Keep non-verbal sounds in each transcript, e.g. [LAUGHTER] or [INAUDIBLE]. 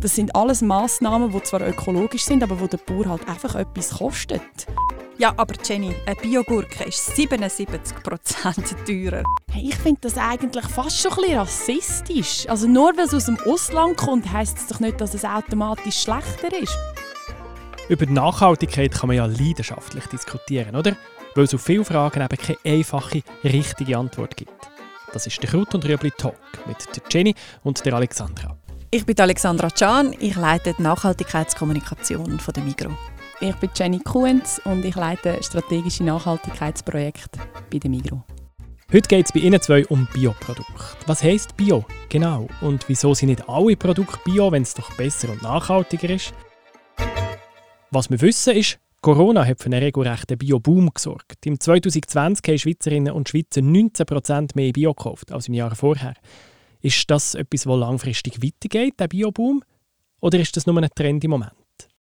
Das sind alles Massnahmen, die zwar ökologisch sind, aber wo der Bauer halt einfach etwas kostet. Ja, aber Jenny, eine Biogurke ist 77% [LAUGHS] teurer. Hey, ich finde das eigentlich fast schon ein bisschen rassistisch. Also nur weil es aus dem Ausland kommt, heisst es doch nicht, dass es automatisch schlechter ist. Über die Nachhaltigkeit kann man ja leidenschaftlich diskutieren, oder? Weil es auf viele Fragen eben keine einfache, richtige Antwort gibt. Das ist der Kraut und Rüebli Talk mit der Jenny und der Alexandra. Ich bin Alexandra Can, ich leite die Nachhaltigkeitskommunikation von der Migro. Ich bin Jenny Kuhns und ich leite strategische Nachhaltigkeitsprojekte bei der Migro. Heute geht es bei Ihnen zwei um Bioprodukte. Was heisst Bio genau und wieso sind nicht alle Produkte Bio, wenn es doch besser und nachhaltiger ist? Was wir wissen ist, Corona hat für einen regelrechten Bio-Boom gesorgt. Im 2020 haben Schweizerinnen und Schweizer 19% mehr Bio gekauft als im Jahr vorher. Ist das etwas, das langfristig weitergeht, der Bio-Boom? Oder ist das nur ein Trend im Moment?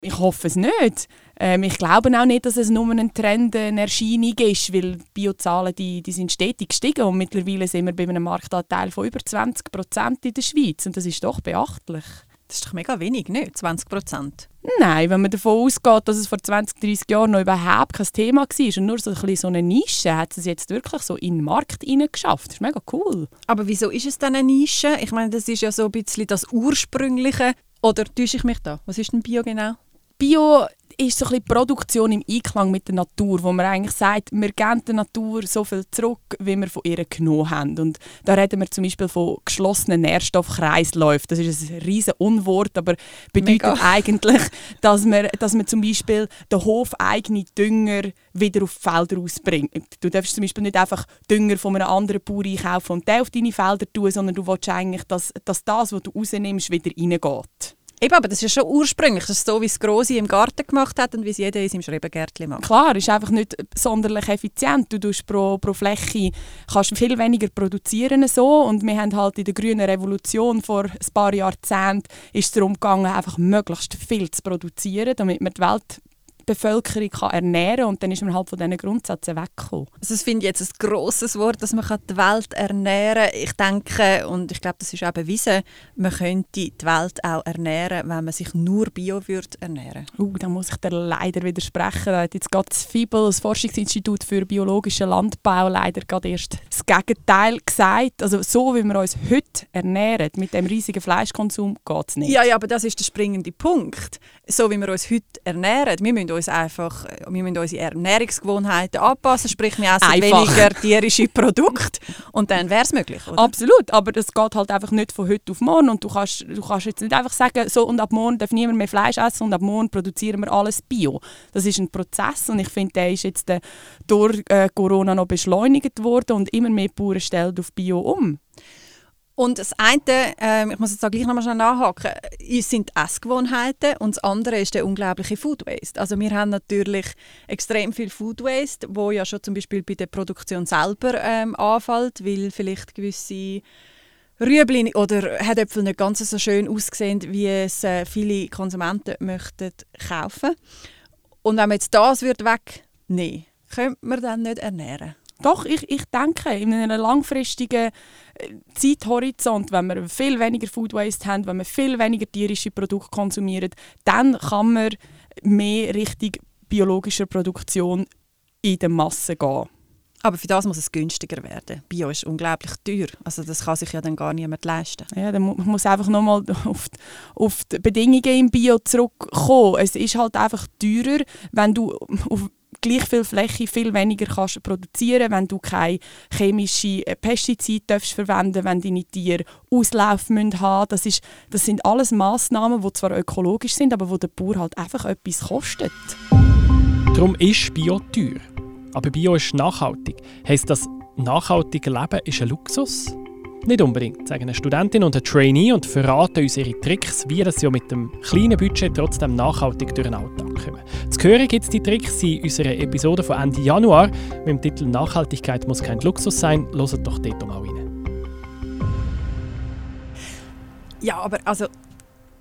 Ich hoffe es nicht. Ähm, ich glaube auch nicht, dass es nur ein Trend, eine Erscheinung ist, weil Biozahlen die, die sind stetig gestiegen und mittlerweile sind wir bei einem Marktanteil von über 20 Prozent in der Schweiz und das ist doch beachtlich. Das ist doch mega wenig, nicht? 20 Prozent? Nein, wenn man davon ausgeht, dass es vor 20, 30 Jahren noch überhaupt kein Thema war und nur so, ein so eine Nische, hat es jetzt wirklich so in den Markt geschafft. Das ist mega cool. Aber wieso ist es dann eine Nische? Ich meine, das ist ja so ein bisschen das Ursprüngliche. Oder täusche ich mich da? Was ist denn Bio genau? Bio ist so ein bisschen Produktion im Einklang mit der Natur, wo man eigentlich sagt, wir geben der Natur so viel zurück, wie wir von ihr genommen haben. Und da reden wir zum Beispiel von geschlossenen Nährstoffkreisläufen. Das ist ein riesen Unwort, aber bedeutet Mega. [LAUGHS] eigentlich, dass man, dass man zum Beispiel den hofeigenen Dünger wieder auf die Felder ausbringt. Du darfst zum Beispiel nicht einfach Dünger von einem anderen Bauer einkaufen und den auf deine Felder tun, sondern du willst eigentlich, dass, dass das, was du rausnimmst, wieder reingeht. Eben, aber das ist schon ursprünglich. Das ist so, wie es Grosse im Garten gemacht hat und wie es jeder in seinem Schrebengärtchen macht. Klar, ist einfach nicht sonderlich effizient. Du tust pro, pro Fläche kannst viel weniger produzieren so und wir haben halt in der grünen Revolution vor ein paar Jahrzehnten ist es darum gegangen, einfach möglichst viel zu produzieren, damit wir die Welt Bevölkerung kann ernähren kann. Und dann ist man halt von diesen Grundsätzen weggekommen. Also das finde ich jetzt ein grosses Wort, dass man die Welt ernähren kann. Ich denke, und ich glaube, das ist auch bewiesen, man könnte die Welt auch ernähren, wenn man sich nur bio würde ernähren uh, Da muss ich dir leider widersprechen. Da hat jetzt gerade das FIBEL, das Forschungsinstitut für biologischen Landbau, leider gerade erst das Gegenteil gesagt. Also so, wie wir uns heute ernähren, mit dem riesigen Fleischkonsum, geht es nicht. Ja, ja, aber das ist der springende Punkt. So, wie wir uns heute ernähren, wir müssen uns einfach, wir müssen unsere Ernährungsgewohnheiten anpassen, sprich wir essen einfach. weniger tierische Produkte und dann wäre es möglich, oder? Absolut, aber das geht halt einfach nicht von heute auf morgen und du kannst, du kannst jetzt nicht einfach sagen, so und ab morgen darf niemand mehr Fleisch essen und ab morgen produzieren wir alles Bio. Das ist ein Prozess und ich finde, der ist jetzt äh, durch äh, Corona noch beschleunigt worden und immer mehr Bauern stellen auf Bio um. Und das eine, ähm, ich muss jetzt gleich nochmal schnell nachhaken, sind Essgewohnheiten und das andere ist der unglaubliche Food Waste. Also wir haben natürlich extrem viel Food Waste, wo ja schon zum Beispiel bei der Produktion selber ähm, anfällt, weil vielleicht gewisse Rüebli oder Herdöpfel nicht ganz so schön aussehen, wie es äh, viele Konsumenten möchten kaufen. Und wenn man jetzt das wird wegnehmen, könnte man dann nicht ernähren? Doch, ich, ich denke, in einem langfristigen äh, Zeithorizont, wenn wir viel weniger Food Waste haben, wenn wir viel weniger tierische Produkte konsumieren, dann kann man mehr Richtung biologischer Produktion in der Masse gehen. Aber für das muss es günstiger werden. Bio ist unglaublich teuer. Also das kann sich ja dann gar niemand leisten. Ja, dann muss einfach nochmal [LAUGHS] auf, auf die Bedingungen im Bio zurückkommen. Es ist halt einfach teurer, wenn du auf gleich viel Fläche viel weniger kannst produzieren, wenn du keine chemischen äh, Pestizide darfst verwenden, wenn deine Tiere Auslauf müssen haben. Das ist, das sind alles Massnahmen, die zwar ökologisch sind, aber wo der Bauer halt einfach etwas kostet. Darum ist Bio teuer. Aber Bio ist nachhaltig. Heißt das, nachhaltiges Leben ist ein Luxus? Nicht unbedingt, sagen eine Studentin und ein Trainee und verraten uns ihre Tricks, wie sie mit dem kleinen Budget trotzdem nachhaltig durch den Alltag kommen. Zu hören gibt es die Tricks in unserer Episode von Ende Januar mit dem Titel «Nachhaltigkeit muss kein Luxus sein». Hört doch dort mal rein. Ja, aber also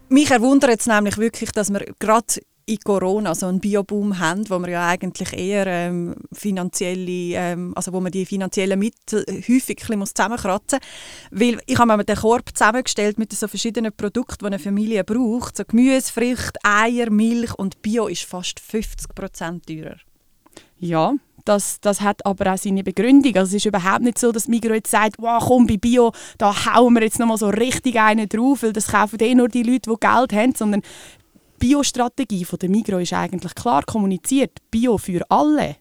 mich erwundert es nämlich wirklich, dass man gerade in Corona so einen Bioboom haben, wo wir ja eigentlich eher ähm, finanzielle, ähm, also wo man die finanziellen Mittel häufig muss zusammenkratzen muss. Weil ich habe mir den Korb zusammengestellt mit so verschiedenen Produkten, die eine Familie braucht. So Gemüse, Früchte, Eier, Milch und Bio ist fast 50 Prozent teurer. Ja, das, das hat aber auch seine Begründung. Also es ist überhaupt nicht so, dass Migros jetzt sagt, wow, komm, bei Bio, da hauen wir jetzt nochmal so richtig einen drauf, weil das kaufen eh nur die Leute, die Geld haben, sondern Bio-Strategie der Migros ist eigentlich klar kommuniziert. Bio für alle.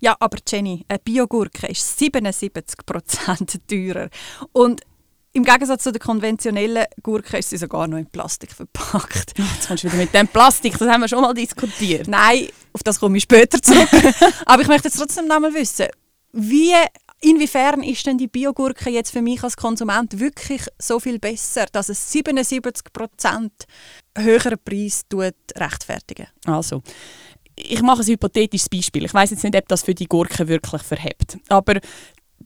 Ja, aber Jenny, eine Biogurke ist 77% [LAUGHS] teurer. Und im Gegensatz zu der konventionellen Gurke ist sie sogar noch in Plastik verpackt. [LAUGHS] Jetzt kommst du wieder mit dem Plastik, das haben wir schon mal diskutiert. Nein, auf das komme ich später zurück. [LAUGHS] aber ich möchte jetzt trotzdem noch mal wissen, wie Inwiefern ist denn die Biogurke jetzt für mich als Konsument wirklich so viel besser, dass es 77% höheren Preis tut rechtfertigen? Also, ich mache ein hypothetisches Beispiel. Ich weiß jetzt nicht, ob das für die Gurke wirklich verhebt. Aber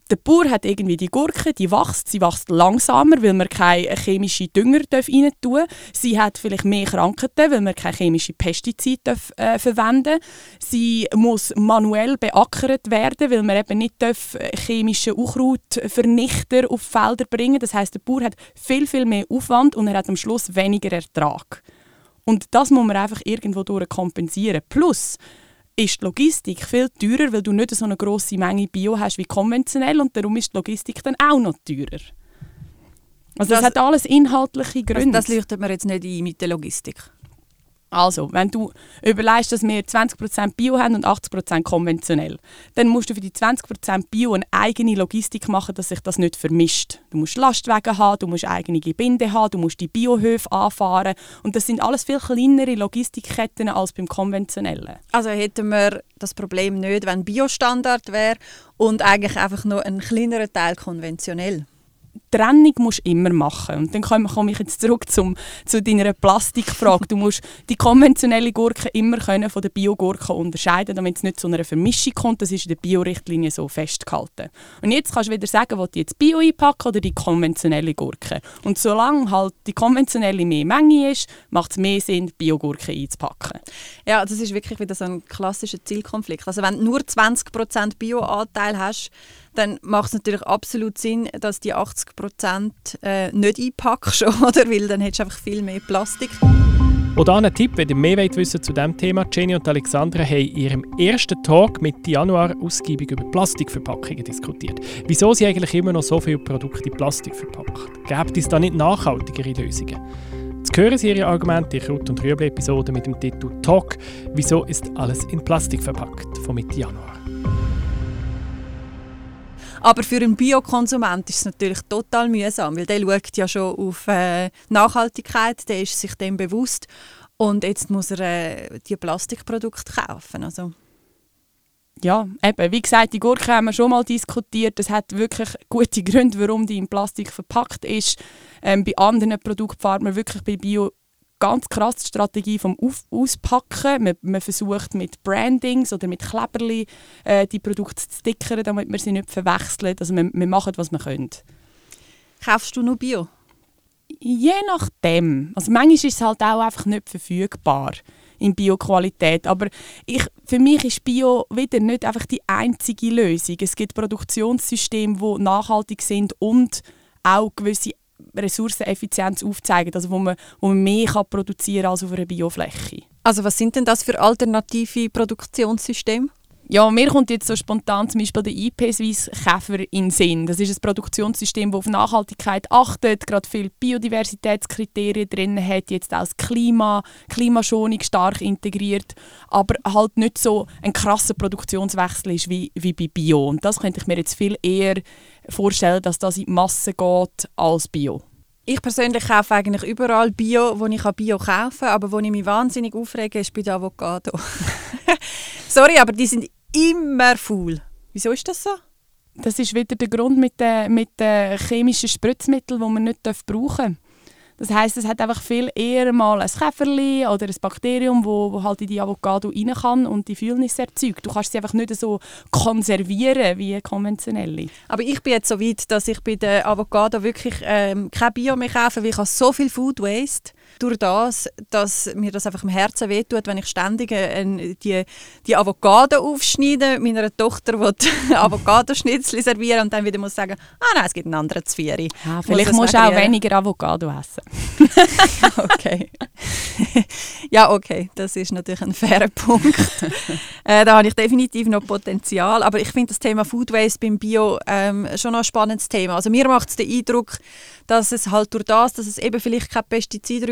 der Bauer hat irgendwie die Gurke, die wächst, sie wächst langsamer, weil man keine chemischen Dünger rein tun Sie hat vielleicht mehr Krankheiten, weil man keine chemischen Pestizide äh, verwenden Sie muss manuell beackert werden, weil man eben nicht darf äh, chemische Unkrautvernichter auf Felder bringen Das heißt, der Bauer hat viel, viel mehr Aufwand und er hat am Schluss weniger Ertrag. Und das muss man einfach irgendwo durch kompensieren. Plus, ist die Logistik viel teurer, weil du nicht so eine grosse Menge Bio hast wie konventionell und darum ist die Logistik dann auch noch teurer. Also das, das hat alles inhaltliche Gründe. Das, das leuchtet mir jetzt nicht ein mit der Logistik. Also, wenn du überlegst, dass wir 20% Bio haben und 80% konventionell, dann musst du für die 20% Bio eine eigene Logistik machen, dass sich das nicht vermischt. Du musst Lastwagen haben, du musst eigene Gebinde haben, du musst die Biohöfe anfahren und das sind alles viel kleinere Logistikketten als beim konventionellen. Also hätten wir das Problem nicht, wenn Biostandard wäre und eigentlich einfach nur ein kleinerer Teil konventionell. Trennung musst du immer machen. Und dann komme ich jetzt zurück zum, zu deiner Plastikfrage. Du musst die konventionelle Gurke immer können von der Biogurke unterscheiden, damit es nicht zu einer Vermischung kommt. Das ist in der Biorichtlinie so festgehalten. Und jetzt kannst du wieder sagen, wo du jetzt Bio einpacken oder die konventionelle Gurke. Und solange halt die konventionelle mehr Menge ist, macht es mehr Sinn, die Biogurke einzupacken. Ja, das ist wirklich wieder so ein klassischer Zielkonflikt. Also wenn du nur 20% Bioanteil hast, dann macht es natürlich absolut Sinn, dass die 80% äh, nicht einpackst, [LAUGHS] oder? weil dann hättest du einfach viel mehr Plastik. Oder ein Tipp, wenn ihr mehr wollt wissen zu diesem Thema, Jenny und Alexandra haben in ihrem ersten Talk mit Januar ausgiebig über Plastikverpackungen diskutiert. Wieso sie eigentlich immer noch so viele Produkte in Plastik verpackt? Gibt es da nicht nachhaltigere Lösungen? Jetzt hören Sie Ihre Argumente in Rot- und Rüebli-Episode mit dem Titel «Talk. Wieso ist alles in Plastik verpackt?» von Mitte Januar. Aber für einen Biokonsument ist es natürlich total mühsam, weil der schaut ja schon auf äh, Nachhaltigkeit, der ist sich dem bewusst und jetzt muss er äh, die Plastikprodukte kaufen. Also. Ja, eben, wie gesagt, die Gurke haben wir schon mal diskutiert. Es hat wirklich gute Gründe, warum die in Plastik verpackt ist. Ähm, bei anderen Produkten fährt man wirklich bei Bio ganz krass die Strategie vom Auf Auspacken. Man, man, versucht mit Brandings oder mit Kleberli äh, die Produkte zu stickern, damit man sie nicht verwechselt. Also wir, wir machen, was wir können. Kaufst du nur Bio? Je nachdem. Also manchmal ist es halt auch einfach nicht verfügbar in Bio-Qualität. Aber ich, für mich ist Bio wieder nicht einfach die einzige Lösung. Es gibt Produktionssysteme, die nachhaltig sind und auch gewisse Ressourceneffizienz aufzeigen, also wo man, wo man mehr kann produzieren kann als auf einer Biofläche. Also was sind denn das für alternative Produktionssysteme? Ja, mir kommt jetzt so spontan zum Beispiel der IP-Swiss Käfer in den Sinn. Das ist ein Produktionssystem, das auf Nachhaltigkeit achtet, gerade viele Biodiversitätskriterien drin hat, jetzt auch das Klima, Klimaschonung stark integriert, aber halt nicht so ein krasser Produktionswechsel ist wie, wie bei Bio. Und das könnte ich mir jetzt viel eher vorstellen, dass das in die Masse geht als Bio. Ich persönlich kaufe eigentlich überall Bio, wo ich Bio kaufen kann, aber wo ich mich wahnsinnig aufrege, ist bei der Avocado. [LAUGHS] Sorry, aber die sind immer faul. Wieso ist das so? Das ist wieder der Grund mit den, mit den chemischen Spritzmitteln, die man nicht brauchen darf. Das heißt, es hat einfach viel eher mal ein Käferli oder ein Bakterium, wo, wo halt in die Avocado rein kann und die Fühlnis erzeugt. Du kannst sie einfach nicht so konservieren wie konventionelle. Aber ich bin jetzt so weit, dass ich bei der Avocado wirklich ähm, kein Bio mehr kaufe, weil ich habe so viel Food Waste durch das, dass mir das einfach im Herzen wehtut, wenn ich ständig äh, die, die Avocado aufschneide, meiner Tochter die [LAUGHS] Avocado-Schnitzel servieren und dann wieder muss sagen, ah nein, es gibt einen anderen Zwiebeln. Ja, vielleicht musst du auch weniger Avocado essen. [LAUGHS] okay. [LAUGHS] ja, okay, das ist natürlich ein fairer Punkt. äh, da habe ich definitiv noch Potenzial, aber ich finde das Thema Food Waste beim Bio ähm, schon noch ein spannendes Thema. Also mir macht es den Eindruck, dass es halt durch das, dass es eben vielleicht keine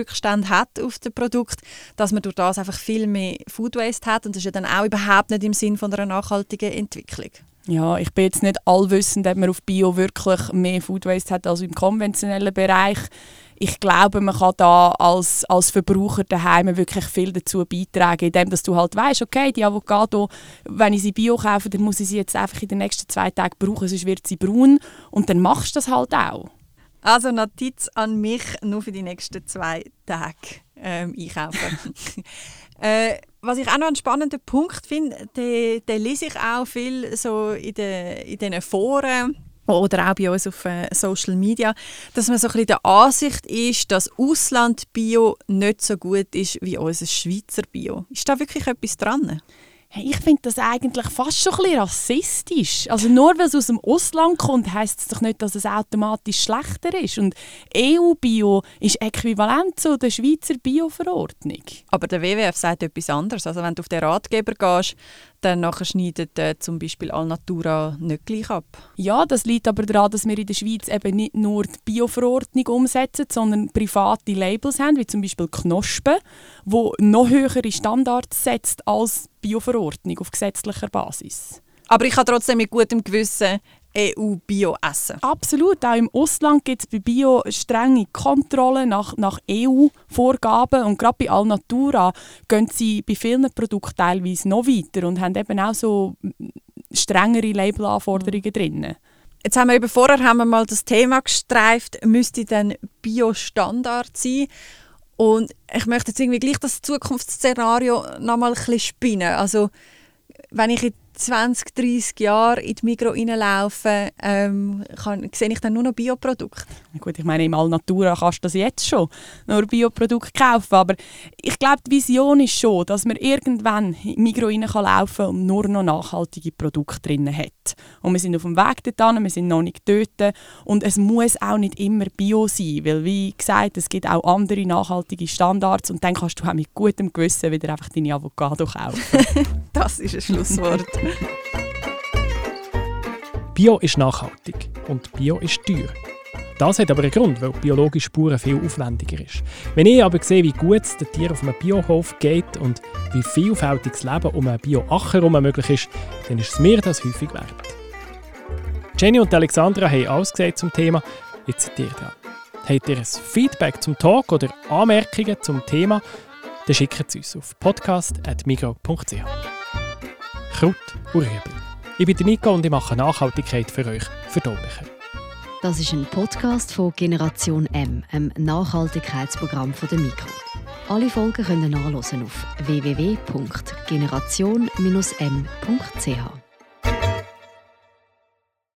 Pestizidrückstände hat auf dem Produkt, dass man durch das einfach viel mehr Food Waste hat und das ist ja dann auch überhaupt nicht im Sinn von einer nachhaltigen Entwicklung. Ja, ich bin jetzt nicht allwissend, ob man auf Bio wirklich mehr Food Waste hat als im konventionellen Bereich. Ich glaube, man kann da als, als Verbraucher daheim wirklich viel dazu beitragen, indem dass du halt weißt, okay, die Avocado, wenn ich sie Bio kaufe, dann muss ich sie jetzt einfach in den nächsten zwei Tagen brauchen, sonst wird sie braun und dann machst du das halt auch. Also Notiz an mich, nur für die nächsten zwei Tage ähm, einkaufen. [LAUGHS] äh, was ich auch noch einen spannenden Punkt finde, den, den lese ich auch viel so in den, in den Foren oder auch bei uns auf äh, Social Media, dass man so ein bisschen der Ansicht ist, dass Ausland-Bio nicht so gut ist wie unser Schweizer Bio. Ist da wirklich etwas dran? Hey, ich finde das eigentlich fast schon ein bisschen rassistisch. Also nur weil es aus dem Ausland kommt, heisst es doch nicht, dass es automatisch schlechter ist. Und EU-Bio ist äquivalent zu der Schweizer Bio-Verordnung. Aber der WWF sagt etwas anderes. Also wenn du auf den Ratgeber gehst, dann nachher schneidet äh, zum Beispiel Alnatura nicht gleich ab. Ja, das liegt aber daran, dass wir in der Schweiz eben nicht nur die Bio-Verordnung umsetzen, sondern private Labels haben, wie zum Beispiel Knospen, wo noch höhere Standards setzt als Bio-Verordnung auf gesetzlicher Basis. Aber ich kann trotzdem mit gutem Gewissen EU-Bio essen. Absolut. Auch im Ausland gibt es bei Bio strenge Kontrollen nach, nach EU-Vorgaben. Und gerade bei Alnatura gehen sie bei vielen Produkten teilweise noch weiter und haben eben auch so strengere Labelanforderungen drin. Jetzt haben wir eben vorher haben wir mal das Thema gestreift, müsste dann Bio-Standard sein. Und ich möchte jetzt irgendwie gleich das Zukunftsszenario noch mal ein bisschen spinnen. Also wenn ich 20, 30 Jahre in die Migros reinlaufen, ähm, kann, sehe ich dann nur noch Bioprodukte. Gut, ich meine, im Alnatura kannst du das jetzt schon, nur Bioprodukte kaufen, aber ich glaube, die Vision ist schon, dass man irgendwann in Migros rein kann laufen und nur noch nachhaltige Produkte drin hat. Und wir sind auf dem Weg dorthin, wir sind noch nicht dort und es muss auch nicht immer Bio sein, weil wie gesagt, es gibt auch andere nachhaltige Standards und dann kannst du auch mit gutem Gewissen wieder einfach deine Avocado kaufen. [LAUGHS] das ist ein Schlusswort. Bio ist nachhaltig und Bio ist teuer. Das hat aber einen Grund, weil biologische Spuren viel aufwendiger ist. Wenn ich aber sehe, wie gut es den Tieren auf einem Biohof geht und wie vielfältiges Leben um einen Bioacher herum möglich ist, dann ist es mir das häufig wert. Jenny und Alexandra haben alles gesagt zum Thema. Ich zitiere dran. Habt ihr ein Feedback zum Talk oder Anmerkungen zum Thema, dann schickt es uns auf podcast.migro.ch. Kraut und Rüebli. Ich bin Nico und ich mache Nachhaltigkeit für euch verdaulicher. Das ist ein Podcast von Generation M, einem Nachhaltigkeitsprogramm von der Mikro. Alle Folgen können nachlesen auf www.generation-m.ch.